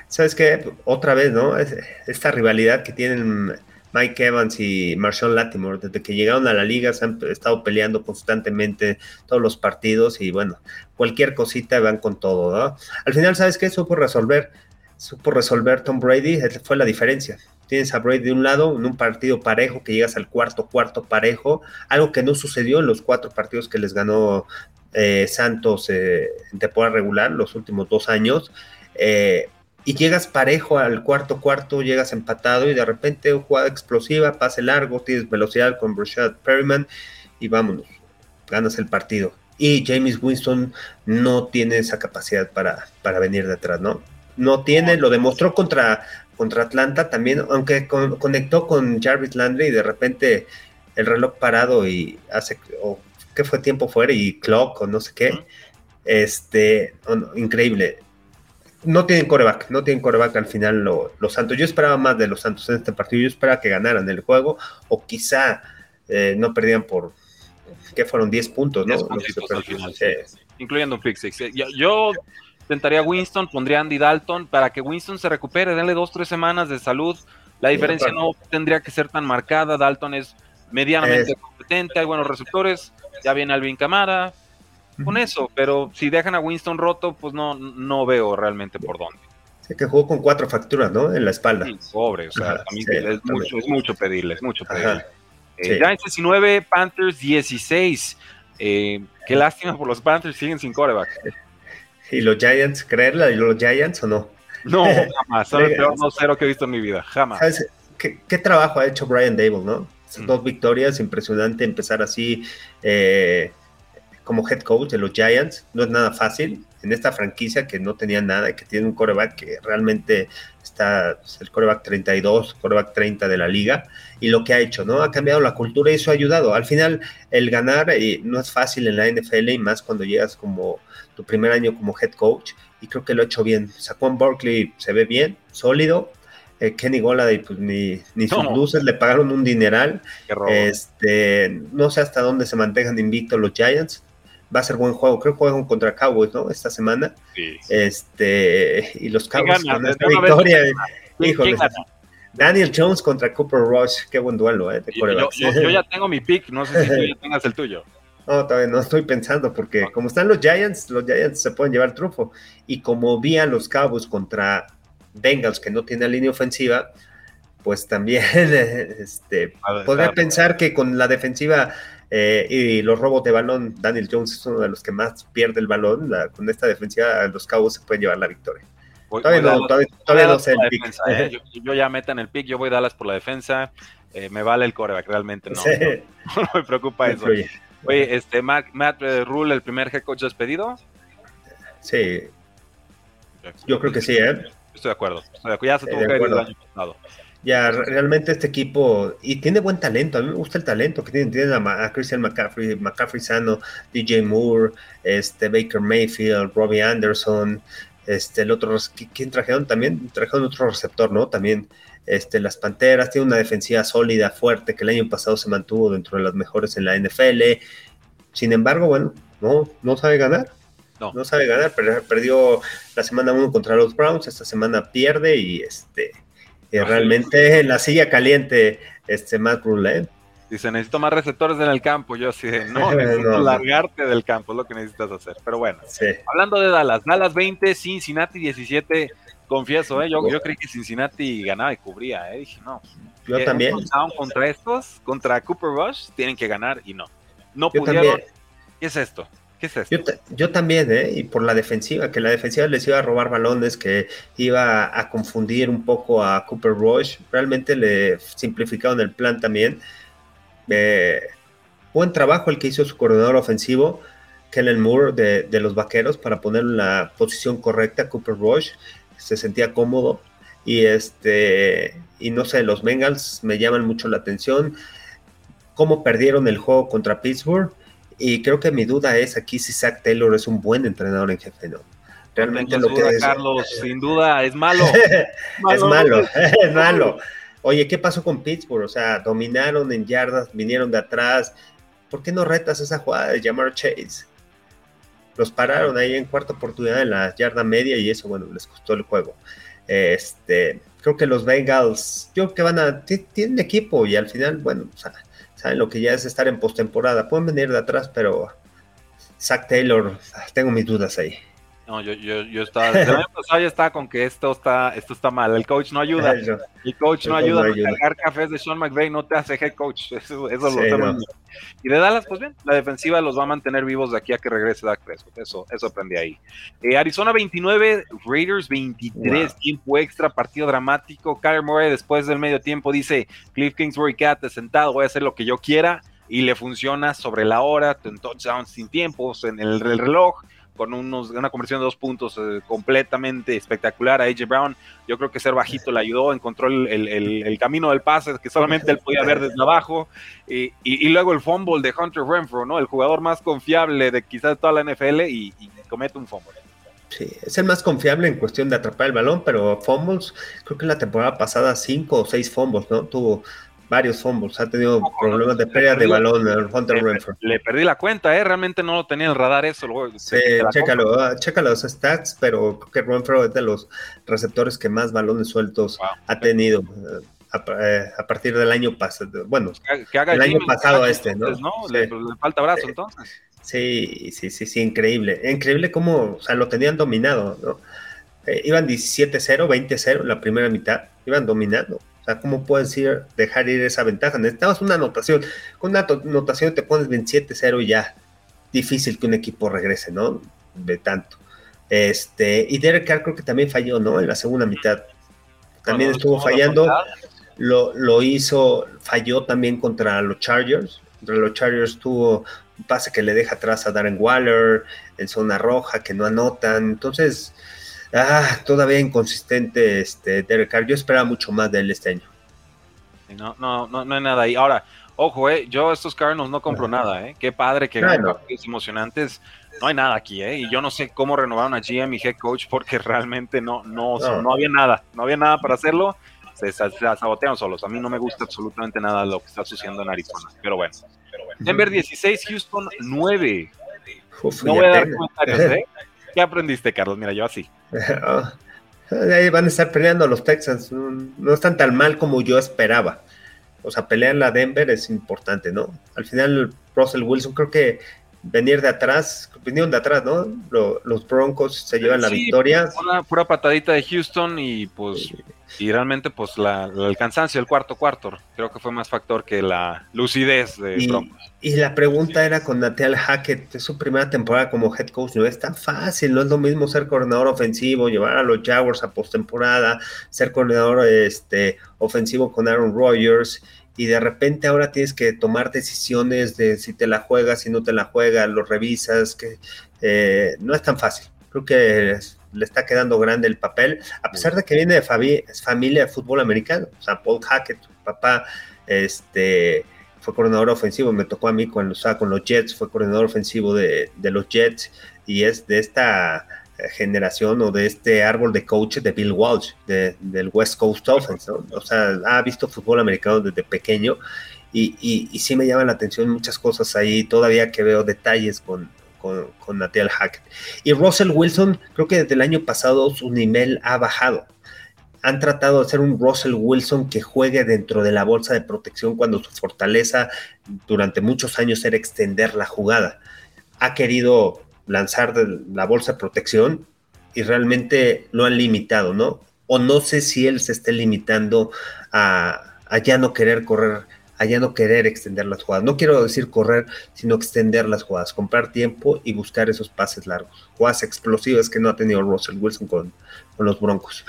sabes qué, otra vez, ¿no? Esta rivalidad que tienen Mike Evans y Marshawn Latimore, desde que llegaron a la liga se han estado peleando constantemente todos los partidos y bueno, cualquier cosita van con todo, ¿no? Al final, ¿sabes qué? Supo resolver, supo resolver Tom Brady, fue la diferencia. Tienes a Brady de un lado en un partido parejo que llegas al cuarto, cuarto parejo, algo que no sucedió en los cuatro partidos que les ganó eh, Santos eh, en temporada regular los últimos dos años. Eh, y llegas parejo al cuarto cuarto, llegas empatado y de repente jugada explosiva, pase largo, tienes velocidad con Brashad Perryman y vámonos, ganas el partido. Y James Winston no tiene esa capacidad para, para venir detrás, ¿no? No tiene, lo demostró contra, contra Atlanta también, aunque conectó con Jarvis Landry y de repente el reloj parado y hace, o que fue tiempo fuera y clock o no sé qué, este, increíble no tienen coreback, no tienen coreback al final los Santos. Yo esperaba más de los Santos en este partido, yo esperaba que ganaran el juego o quizá eh, no perdían por, que fueron 10 puntos, ¿no? Incluyendo un pick six. Eh, yo, intentaría Winston, pondría Andy Dalton para que Winston se recupere, denle dos, tres semanas de salud. La diferencia no tendría que ser tan marcada. Dalton es medianamente competente, hay buenos receptores. Ya viene Alvin Camara, con eso, pero si dejan a Winston roto, pues no, no veo realmente por dónde. Sí, que jugó con cuatro facturas, ¿no? En la espalda. Sí, pobre, o sea, es, mucho, es, mucho, pedirle, es mucho pedirle. Eh, Giants 19, Panthers 16. Eh, qué lástima por los Panthers, siguen sin coreback. ¿Y los Giants, creerla? ¿Y los Giants o no? No, jamás. Son el peor 2-0 que he visto en mi vida, jamás. ¿Qué, qué, trabajo ha hecho Brian Dable, no? Mm. Dos victorias, impresionante empezar así. Eh, como head coach de los Giants. No es nada fácil en esta franquicia que no tenía nada y que tiene un coreback que realmente está el coreback 32, coreback 30 de la liga. Y lo que ha hecho, ¿no? Ha cambiado la cultura y eso ha ayudado. Al final, el ganar eh, no es fácil en la NFL y más cuando llegas como tu primer año como head coach. Y creo que lo ha hecho bien. Saquon Berkeley se ve bien, sólido. Eh, Kenny Goladay, pues ni, ni sus luces le pagaron un dineral. Este, no sé hasta dónde se mantengan invictos los Giants va a ser buen juego. Creo que juegan contra Cowboys, ¿no? Esta semana. Este, y los Cowboys con esta victoria. Híjole. Daniel Jones contra Cooper Rush, qué buen duelo, ¿eh? yo, ya tengo mi pick, no sé si tú ya tengas el tuyo. No, todavía no estoy pensando, porque como están los Giants, los Giants se pueden llevar trufo. Y como vi a los Cowboys contra Bengals, que no tiene línea ofensiva, pues también este, podría pensar que con la defensiva eh, y los robos de balón, Daniel Jones es uno de los que más pierde el balón. con esta defensiva, los Cabos se pueden llevar la victoria. todavía, no, todavía, no sé el pick. ¿eh? yo, ya meta en el pick, yo voy a Dallas por la defensa. Eh, me vale el coreback, realmente no, no, me preocupa eso. Oye, este, Matt, Matt Rule, el primer head coach despedido. Sí. Yo creo que sí, ¿eh? Estoy de acuerdo. Estoy de acuerdo. Ya se tuvo que ir el año pasado. Ya, realmente este equipo, y tiene buen talento, a mí me gusta el talento que tienen, tienen a, Christian McCaffrey, McCaffrey Sano, DJ Moore, este Baker Mayfield, Robbie Anderson, este el otro, ¿quién trajeron también? Trajeron otro receptor, ¿no? También este, las Panteras, tiene una defensiva sólida, fuerte, que el año pasado se mantuvo dentro de las mejores en la NFL. Sin embargo, bueno, no, no sabe ganar. No. no sabe ganar, perdió la semana 1 contra los Browns, esta semana pierde y este y realmente la silla caliente, este Matt Rule. Dice, necesito más receptores en el campo. Yo así de, no, necesito largarte del campo, es lo que necesitas hacer. Pero bueno, hablando de Dallas, Dallas 20, Cincinnati 17. Confieso, ¿eh? yo, yo creí que Cincinnati ganaba y cubría. ¿eh? Dije, no. Yo también. Contra estos, contra Cooper Rush, tienen que ganar y no. No pudieron. ¿Qué es esto? Yo, también, ¿eh? y por la defensiva, que la defensiva les iba a robar balones, que iba a confundir un poco a Cooper Rush. Realmente le simplificaron el plan también. Eh, buen trabajo el que hizo su coordinador ofensivo, Kellen Moore, de, los vaqueros, para poner la posición correcta a Cooper Rush. Se sentía cómodo. Y este, y no sé, los Bengals me llaman mucho la atención. Cómo perdieron el juego contra Pittsburgh. Y creo que mi duda es aquí si Zach Taylor es un buen entrenador en jefe, ¿no? Realmente lo que es. Carlos, sin duda, es malo. es malo, es malo. Oye, ¿qué pasó con Pittsburgh? O sea, dominaron en yardas, vinieron de atrás. ¿Por qué no retas esa jugada de llamar Chase? Los pararon ahí en cuarta oportunidad en la yarda media y eso, bueno, les costó el juego. Este, creo que los Bengals, yo creo que van a, tienen equipo y al final, bueno, saben lo que ya es estar en postemporada. Pueden venir de atrás, pero Zach Taylor, tengo mis dudas ahí. No, yo, yo, yo estaba, el año pasado estaba con que esto está, esto está mal, el coach no ayuda, el coach no ayuda, no cargar cafés de Sean McVay no te hace head coach, eso, eso lo Y de Dallas, pues bien, la defensiva los va a mantener vivos de aquí a que regrese Dak Prescott, eso, eso aprendí ahí. Eh, Arizona 29, Raiders 23, tiempo extra, partido dramático, Kyler Murray después del medio tiempo dice, Cliff Kingsbury, quédate sentado, voy a hacer lo que yo quiera, y le funciona sobre la hora, en touchdowns sin tiempos, en el reloj, con unos, una conversión de dos puntos eh, completamente espectacular a AJ Brown. Yo creo que ser bajito le ayudó, encontró el, camino del pase que solamente él podía ver desde abajo. Y, luego el fumble de Hunter Renfro, ¿no? El jugador más confiable de quizás toda la NFL y, comete un fumble. Sí, es el más confiable en cuestión de atrapar el balón, pero fumbles, creo que la temporada pasada cinco o seis fumbles, ¿no? Tuvo varios fumbles, ha tenido problemas de pérdida de balón Hunter Renfrew. Le perdí la cuenta, ¿eh? realmente no lo tenía en el radar eso. sí, chécalo, ah, chécalo los stats, pero creo que Renfrew es de los receptores que más balones sueltos ha tenido. Eh, eh, a, partir del año pasado, bueno, el año pasado este, ¿no? Le, falta brazo entonces. Sí, sí, sí, sí, increíble. Increíble cómo, o sea, lo tenían dominado, ¿no? iban 17-0, 20-0 la primera mitad, iban dominando. ¿Cómo puedes ir, dejar ir esa ventaja? Necesitabas una anotación. Con una anotación te pones 27-0 y ya. Difícil que un equipo regrese, ¿no? De tanto. Este, y Derek Carr creo que también falló, ¿no? En la segunda mitad. También estuvo fallando. Lo, lo, hizo, falló también contra los Chargers. Contra los Chargers tuvo un pase que le deja atrás a Darren Waller en zona roja, que no anotan. Entonces, ah, todavía inconsistente este Derek Carr. Yo esperaba mucho más de él este año. No, no, no, no hay nada ahí. Ahora, ojo, eh, yo estos Cardinals no compro nada, eh. Qué padre que ganan partidos emocionantes. No hay nada aquí, eh. Y yo no sé cómo renovaron a GM y head coach porque realmente no, no, no, había nada. No había nada para hacerlo. Se, sabotearon solos. A mí no me gusta absolutamente nada lo que está sucediendo en Arizona. Pero bueno. Denver 16, Houston 9. no voy a dar comentarios, ¿eh? ¿Qué aprendiste, Carlos? Mira, yo así. Ahí van a estar peleando los Texans. No, están tan mal como yo esperaba. O sea, pelear la Denver es importante, ¿no? Al final, Russell Wilson creo que venir de atrás, vinieron de atrás, ¿no? los Broncos se llevan la victoria. Una pura patadita de Houston y pues y realmente pues la, el cansancio el cuarto cuarto creo que fue más factor que la lucidez de y, Broncos. Y la pregunta era con Nathaniel Hackett, es su primera temporada como head coach, no es tan fácil, no es lo mismo ser coordinador ofensivo, llevar a los Jaguars a postemporada, ser coordinador este, ofensivo con Aaron Rodgers y de repente ahora tienes que tomar decisiones de si te la juegas, si no te la juegas, lo revisas, que eh, no es tan fácil. Creo que le está quedando grande el papel, a pesar de que viene de familia de fútbol americano. O sea, Paul Hackett, su papá, este, fue coordinador ofensivo, me tocó a mí cuando estaba con los Jets, fue coordinador ofensivo de, de los Jets y es de esta generación o de este árbol de coaches de Bill Walsh, del West Coast Offense. O sea, ha visto fútbol americano desde pequeño y, y, sí me llaman la atención muchas cosas ahí, todavía que veo detalles con, con, con Hackett. Y Russell Wilson, creo que desde el año pasado su nivel ha bajado. Han tratado de hacer un Russell Wilson que juegue dentro de la bolsa de protección cuando su fortaleza durante muchos años era extender la jugada. Ha querido lanzar de la bolsa de protección y realmente lo han limitado, ¿no? O no sé si él se esté limitando a, ya no querer correr, a ya no querer extender las jugadas. No quiero decir correr, sino extender las jugadas, comprar tiempo y buscar esos pases largos, jugadas explosivas que no ha tenido Russell Wilson con, con los Broncos.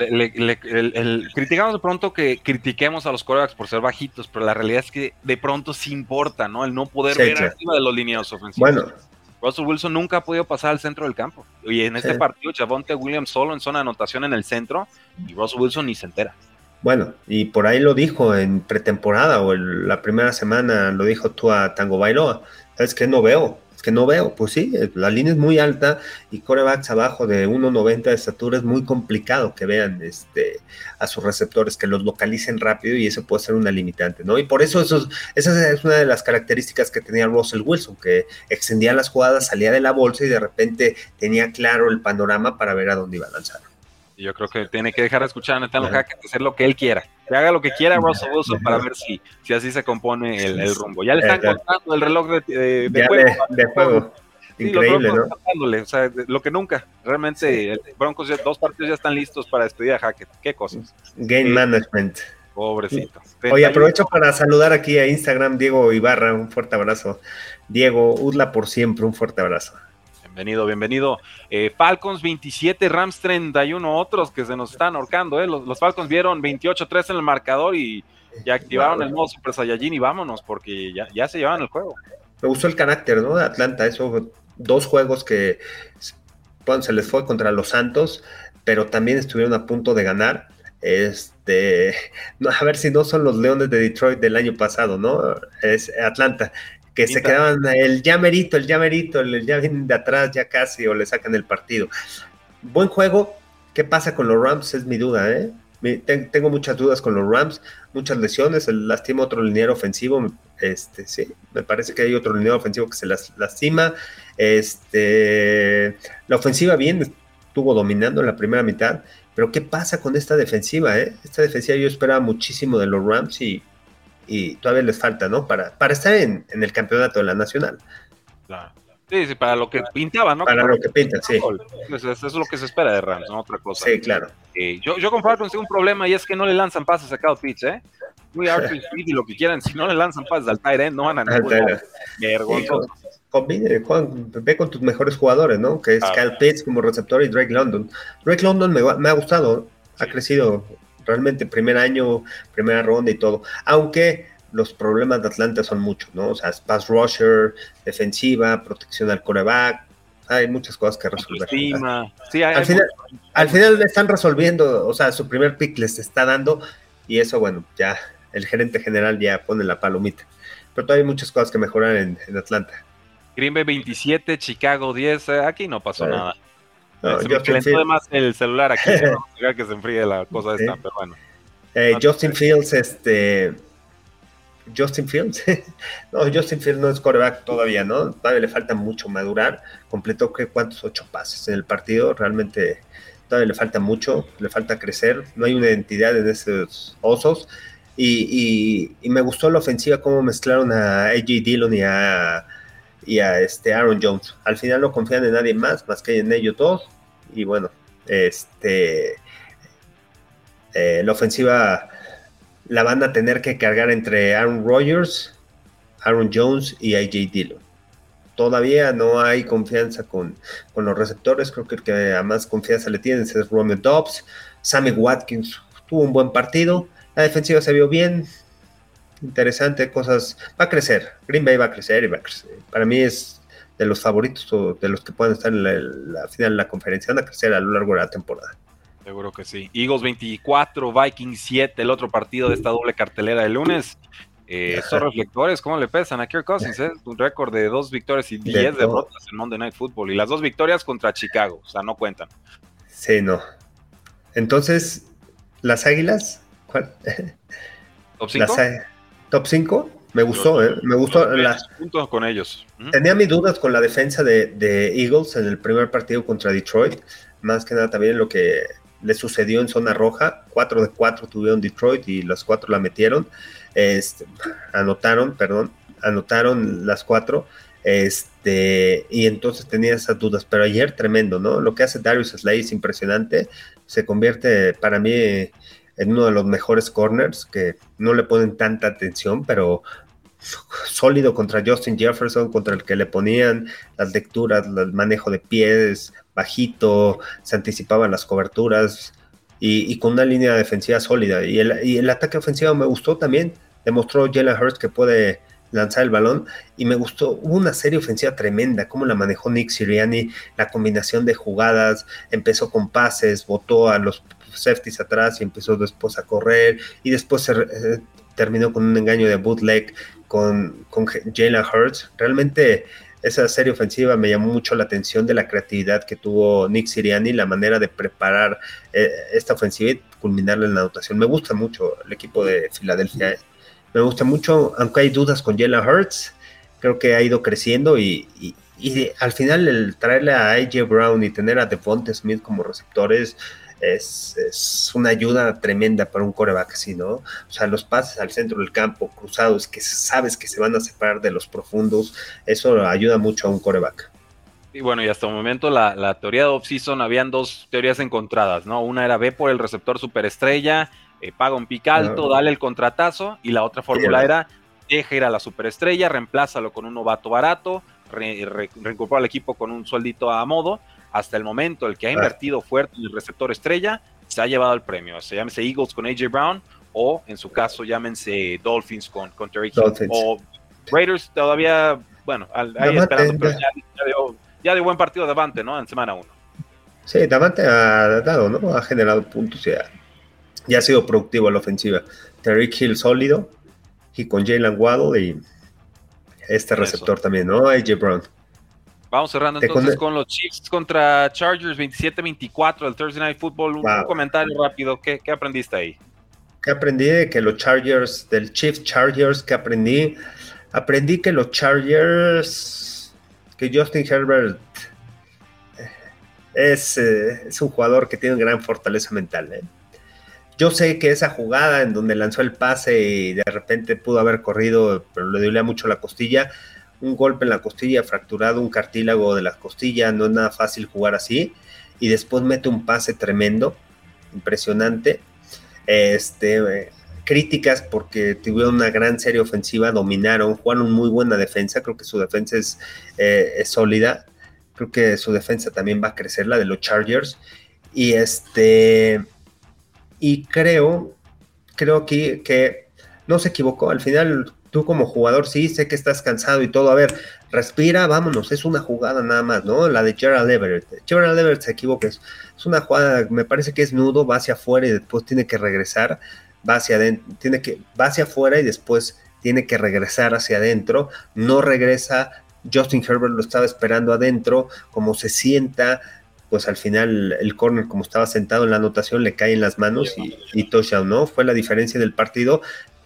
criticamos de pronto que critiquemos a los corebacks por ser bajitos, pero la realidad es que de pronto sí importa, ¿no? El no poder ver arriba de los lineados ofensivos. Bueno, Russell Wilson nunca ha podido pasar al centro del campo. Y en este partido, Javonte Williams solo en zona de anotación en el centro y Russell Wilson ni se entera. Bueno, y por ahí lo dijo en pretemporada o la primera semana lo dijo tú a Tango Bailoa. ¿Sabes qué? No veo que no veo. Pues sí, la línea es muy alta y corebacks abajo de 1.90 de estatura es muy complicado que vean este, a sus receptores, que los localicen rápido y eso puede ser una limitante, ¿no? Y por eso, eso esa es una de las características que tenía Russell Wilson, que extendía las jugadas, salía de la bolsa y de repente tenía claro el panorama para ver a dónde iba a lanzar. Yo creo que tiene que dejar de escuchar a Nathaniel Hackett, hacer lo que él quiera. Que haga lo que quiera Russell Wilson para ver si, si así se compone el, rumbo. Ya le están cortando el reloj de, juego. Increíble, ¿no? O sea, lo que nunca. Realmente, Broncos, dos partidos ya están listos para despedir a Hackett. Qué cosas. Game management. Pobrecito. Oye, aprovecho para saludar aquí a Instagram Diego Ibarra, un fuerte abrazo. Diego, Udla por siempre, un fuerte abrazo. Bienvenido, bienvenido. Eh, Falcons 27, Rams 31, otros que se nos están ahorcando. ¿eh? Los, Falcons vieron 28-3 en el marcador y ya activaron el modo Super Saiyajin y vámonos, porque ya, se llevan el juego. Me gustó el carácter, ¿no? De Atlanta, esos dos juegos que bueno, se les fue contra los Santos, pero también estuvieron a punto de ganar. Este, a ver si no son los Leones de Detroit del año pasado, ¿no? Es Atlanta que se quedaban el llamerito, el llamerito, el ya vienen de atrás ya casi o le sacan el partido. Buen juego. ¿Qué pasa con los Rams? Es mi duda, ¿eh? tengo muchas dudas con los Rams, muchas lesiones, el lastima otro liniero ofensivo, este, sí, me parece que hay otro liniero ofensivo que se las, lastima, este, la ofensiva bien, estuvo dominando en la primera mitad, pero ¿qué pasa con esta defensiva? Eh? Esta defensiva yo esperaba muchísimo de los Rams y y todavía les falta, ¿no? Para, para estar en, el campeonato de la nacional. Claro. Sí, sí, para lo que pintaba, ¿no? Para, lo que pinta, sí. Eso, es lo que se espera de Rams, ¿no? Otra cosa. Sí, claro. yo, yo con Falcons tengo un problema y es que no le lanzan pases a Kyle Pitts, ¿eh? Muy Arthur y lo que quieran, si no le lanzan pases al Tyrant, no van a ningún Vergonzoso. Combine, Juan, ve con tus mejores jugadores, ¿no? Que es Kyle Pitts como receptor y Drake London. Drake London me, me ha gustado, ha crecido realmente primer año, primera ronda y todo. Aunque los problemas de Atlanta son muchos, ¿no? O sea, pass rusher, defensiva, protección al coreback, hay muchas cosas que resolver. Sí, al, final, al final le están resolviendo, o sea, su primer pick les está dando y eso, bueno, ya el gerente general ya pone la palomita. Pero todavía hay muchas cosas que mejorar en, Atlanta. Green Bay 27, Chicago 10, eh, aquí no pasó nada. No, se me más el celular aquí, que se enfríe la cosa esta, pero bueno. Eh, Justin Fields, este. Justin Fields, no, Justin Fields no es coreback todavía, ¿no? Todavía le falta mucho madurar. Completó que cuántos ocho pases en el partido, realmente todavía le falta mucho, le falta crecer. No hay una identidad en esos osos. Y, me gustó la ofensiva, cómo mezclaron a AJ Dillon y a y a este Aaron Jones. Al final no confían en nadie más, más que en ellos dos. Y bueno, este eh, la ofensiva la van a tener que cargar entre Aaron Rodgers, Aaron Jones y AJ Dillon. Todavía no hay confianza con, con, los receptores. Creo que el que a más confianza le tienen es Romeo Dobbs. Sammy Watkins tuvo un buen partido. La defensiva se vio bien interesante, cosas. Va a crecer. Green Bay va a crecer y va a crecer. Para mí es de los favoritos o de los que pueden estar en la, final de la conferencia. Van a crecer a lo largo de la temporada. Seguro que sí. Eagles 24, Vikings 7, el otro partido de esta doble cartelera de lunes. Eh, estos reflectores, ¿cómo le pesan a Kirk Cousins? Eh? Un récord de dos victorias y 10 derrotas en Monday Night Football. Y las dos victorias contra Chicago, o sea, no cuentan. Sí, no. Entonces, ¿las águilas? ¿Cuál? ¿Top 5? Top 5, me gustó, eh, me gustó. Las, puntos con ellos. Tenía mis dudas con la defensa de, Eagles en el primer partido contra Detroit, más que nada también lo que le sucedió en zona roja, 4 de 4 tuvieron Detroit y las 4 la metieron, este, anotaron, perdón, anotaron las 4, este, y entonces tenía esas dudas, pero ayer tremendo, ¿no? Lo que hace Darius Slay es impresionante, se convierte para mí en uno de los mejores corners que no le ponen tanta atención, pero sólido contra Justin Jefferson, contra el que le ponían las lecturas, el manejo de pies, bajito, se anticipaban las coberturas y, con una línea defensiva sólida. Y el, ataque ofensivo me gustó también. Demostró Jalen Hurts que puede lanzar el balón y me gustó, hubo una serie ofensiva tremenda, cómo la manejó Nick Siriani, la combinación de jugadas, empezó con pases, botó a los safeties atrás y empezó después a correr y después eh, terminó con un engaño de bootleg con, Jalen Hurts. Realmente esa serie ofensiva me llamó mucho la atención de la creatividad que tuvo Nick Siriani, la manera de preparar eh, esta ofensiva y culminarla en la anotación. Me gusta mucho el equipo de Filadelfia. Me gusta mucho, aunque hay dudas con Jalen Hurts, creo que ha ido creciendo y, al final el traerle a AJ Brown y tener a Devonta Smith como receptores es, una ayuda tremenda para un coreback así, ¿no? O sea, los pases al centro del campo, cruzados, que sabes que se van a separar de los profundos, eso ayuda mucho a un coreback. Y bueno, y hasta el momento la, teoría de off-season habían dos teorías encontradas, ¿no? Una era ve por el receptor superestrella, eh, paga un pic alto, dale el contratazo, y la otra fórmula era deja ir a la superestrella, reemplázalo con un novato barato, reincorpora al equipo con un sueldito a modo, hasta el momento el que ha invertido fuerte en el receptor estrella se ha llevado el premio. Se llámese Eagles con AJ Brown o en su caso llámense Dolphins con, con Terry o Raiders todavía, bueno, ahí esperando, pero ya, de buen partido Davante, ¿no? En semana 1. Sí, Davante ha dado, ¿no? Ha generado puntos y ya ha sido productivo en la ofensiva. Terry Hill sólido y con Jalen Waddle y este receptor también, ¿no? AJ Brown. Vamos cerrando entonces con los Chiefs contra Chargers 27-24 del Thursday Night Football. Un, comentario rápido, ¿Qué, aprendiste ahí? ¿Qué aprendí de que los Chargers, del Chiefs Chargers, ¿qué aprendí? Aprendí que los Chargers, que Justin Herbert eh, es, eh, es un jugador que tiene gran fortaleza mental. ¿eh? Yo sé que esa jugada en donde lanzó el pase y de repente pudo haber corrido, pero le dolía mucho la costilla, un golpe en la costilla, fracturado un cartílago de la costilla, no es nada fácil jugar así. Y después mete un pase tremendo, impresionante. Este, críticas porque tuvieron una gran serie ofensiva, dominaron, jugaron muy buena defensa, creo que su defensa es, eh, es sólida, creo que su defensa también va a crecer, la de los Chargers. Y este, y creo, creo que, que no se equivocó, al final tú como jugador sí sé que estás cansado y todo, a ver, respira, vámonos, es una jugada nada más, ¿no? La de Gerald Everett. Gerald Everett se equivoca, es, una jugada, me parece que es nudo, va hacia afuera y después tiene que regresar, va hacia adentro, tiene que, va hacia afuera y después tiene que regresar hacia adentro, no regresa, Justin Herbert lo estaba esperando adentro, como se sienta, pues al final el corner, como estaba sentado en la anotación, le cae en las manos y, y touchdown, ¿no? Fue la diferencia del partido,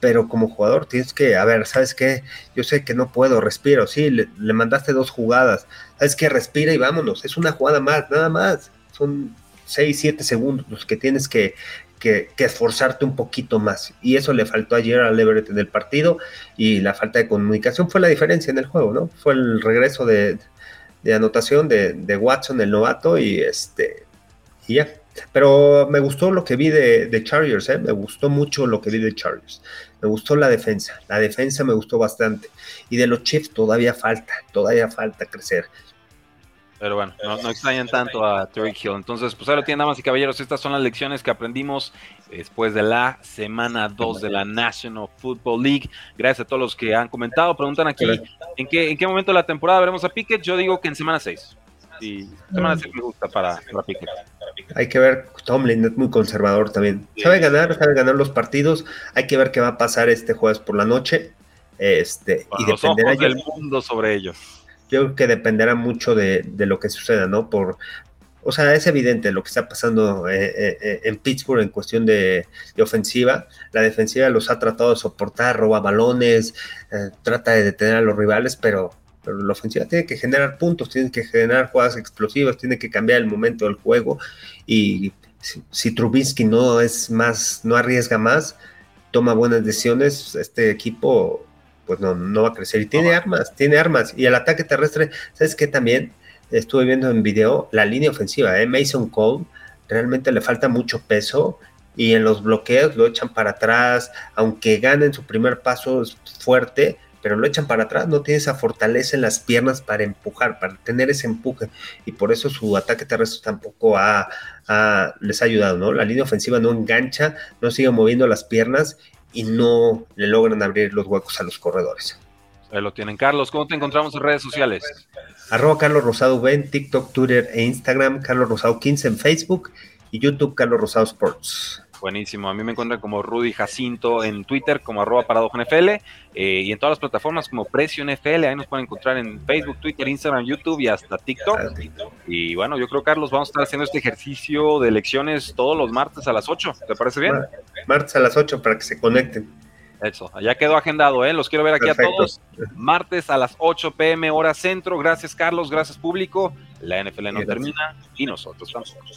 pero como jugador tienes que, a ver, ¿sabes qué? Yo sé que no puedo, respiro, sí, le, mandaste dos jugadas, ¿sabes qué? Respira y vámonos, es una jugada más, nada más, son seis, siete segundos los que tienes que, que, esforzarte un poquito más, y eso le faltó ayer al Everett en el partido, y la falta de comunicación fue la diferencia en el juego, ¿no? Fue el regreso de, anotación de, de, Watson, el novato, y este, y ya. Pero me gustó lo que vi de, de Chargers, ¿eh? me gustó mucho lo que vi de Chargers. Me gustó la defensa, la defensa me gustó bastante. Y de los Chiefs todavía falta, todavía falta crecer. Pero bueno, no, extrañan tanto a Terry Hill. Entonces, pues lo tienen, damas y caballeros. Estas son las lecciones que aprendimos después de la semana 2 de la National Football League. Gracias a todos los que han comentado. Preguntan aquí, ¿en qué, en qué momento de la temporada veremos a Pickett? Yo digo que en semana 6. Y semana 6 me gusta para, para Pickett. Hay que ver, Tomlin es muy conservador también. Sabe ganar, sabe ganar los partidos. Hay que ver qué va a pasar este jueves por la noche. Este, y dependerá del mundo sobre ellos. Yo creo que dependerá mucho de, lo que suceda, ¿no? Por, o sea, es evidente lo que está pasando eh, eh, eh, en Pittsburgh en cuestión de, ofensiva. La defensiva los ha tratado de soportar, roba balones, trata de detener a los rivales, pero pero la ofensiva tiene que generar puntos, tiene que generar jugadas explosivas, tiene que cambiar el momento del juego y si, Trubisky no es más, no arriesga más, toma buenas decisiones, este equipo pues no, no va a crecer y tiene armas, tiene armas y el ataque terrestre, ¿sabes qué también? Estuve viendo en video la línea ofensiva, ¿eh? Mason Cole realmente le falta mucho peso y en los bloqueos lo echan para atrás, aunque ganen su primer paso fuerte, pero lo echan para atrás, no tiene esa fortaleza en las piernas para empujar, para tener ese empuje, y por eso su ataque terrestre tampoco ha, les ha ayudado, ¿no? La línea ofensiva no engancha, no sigue moviendo las piernas y no le logran abrir los huecos a los corredores. Ahí lo tienen. Carlos, ¿cómo te encontramos en redes sociales? Arroba Carlos Rosado V en TikTok, Twitter e Instagram, Carlos Rosado 15 en Facebook y YouTube, Carlos Rosado Sports. Buenísimo. A mí me encuentran como Rudy Jacinto en Twitter, como arroba paradojo NFL, eh, y en todas las plataformas como Precio NFL. Ahí nos pueden encontrar en Facebook, Twitter, Instagram, YouTube y hasta TikTok. Y bueno, yo creo, Carlos, vamos a estar haciendo este ejercicio de elecciones todos los martes a las 8. ¿Te parece bien? Martes a las 8 para que se conecten. Eso, ya quedó agendado, ¿eh? Los quiero ver aquí a todos. Martes a las 8 pm hora centro. Gracias, Carlos. Gracias, público. La NFL no termina y nosotros tampoco.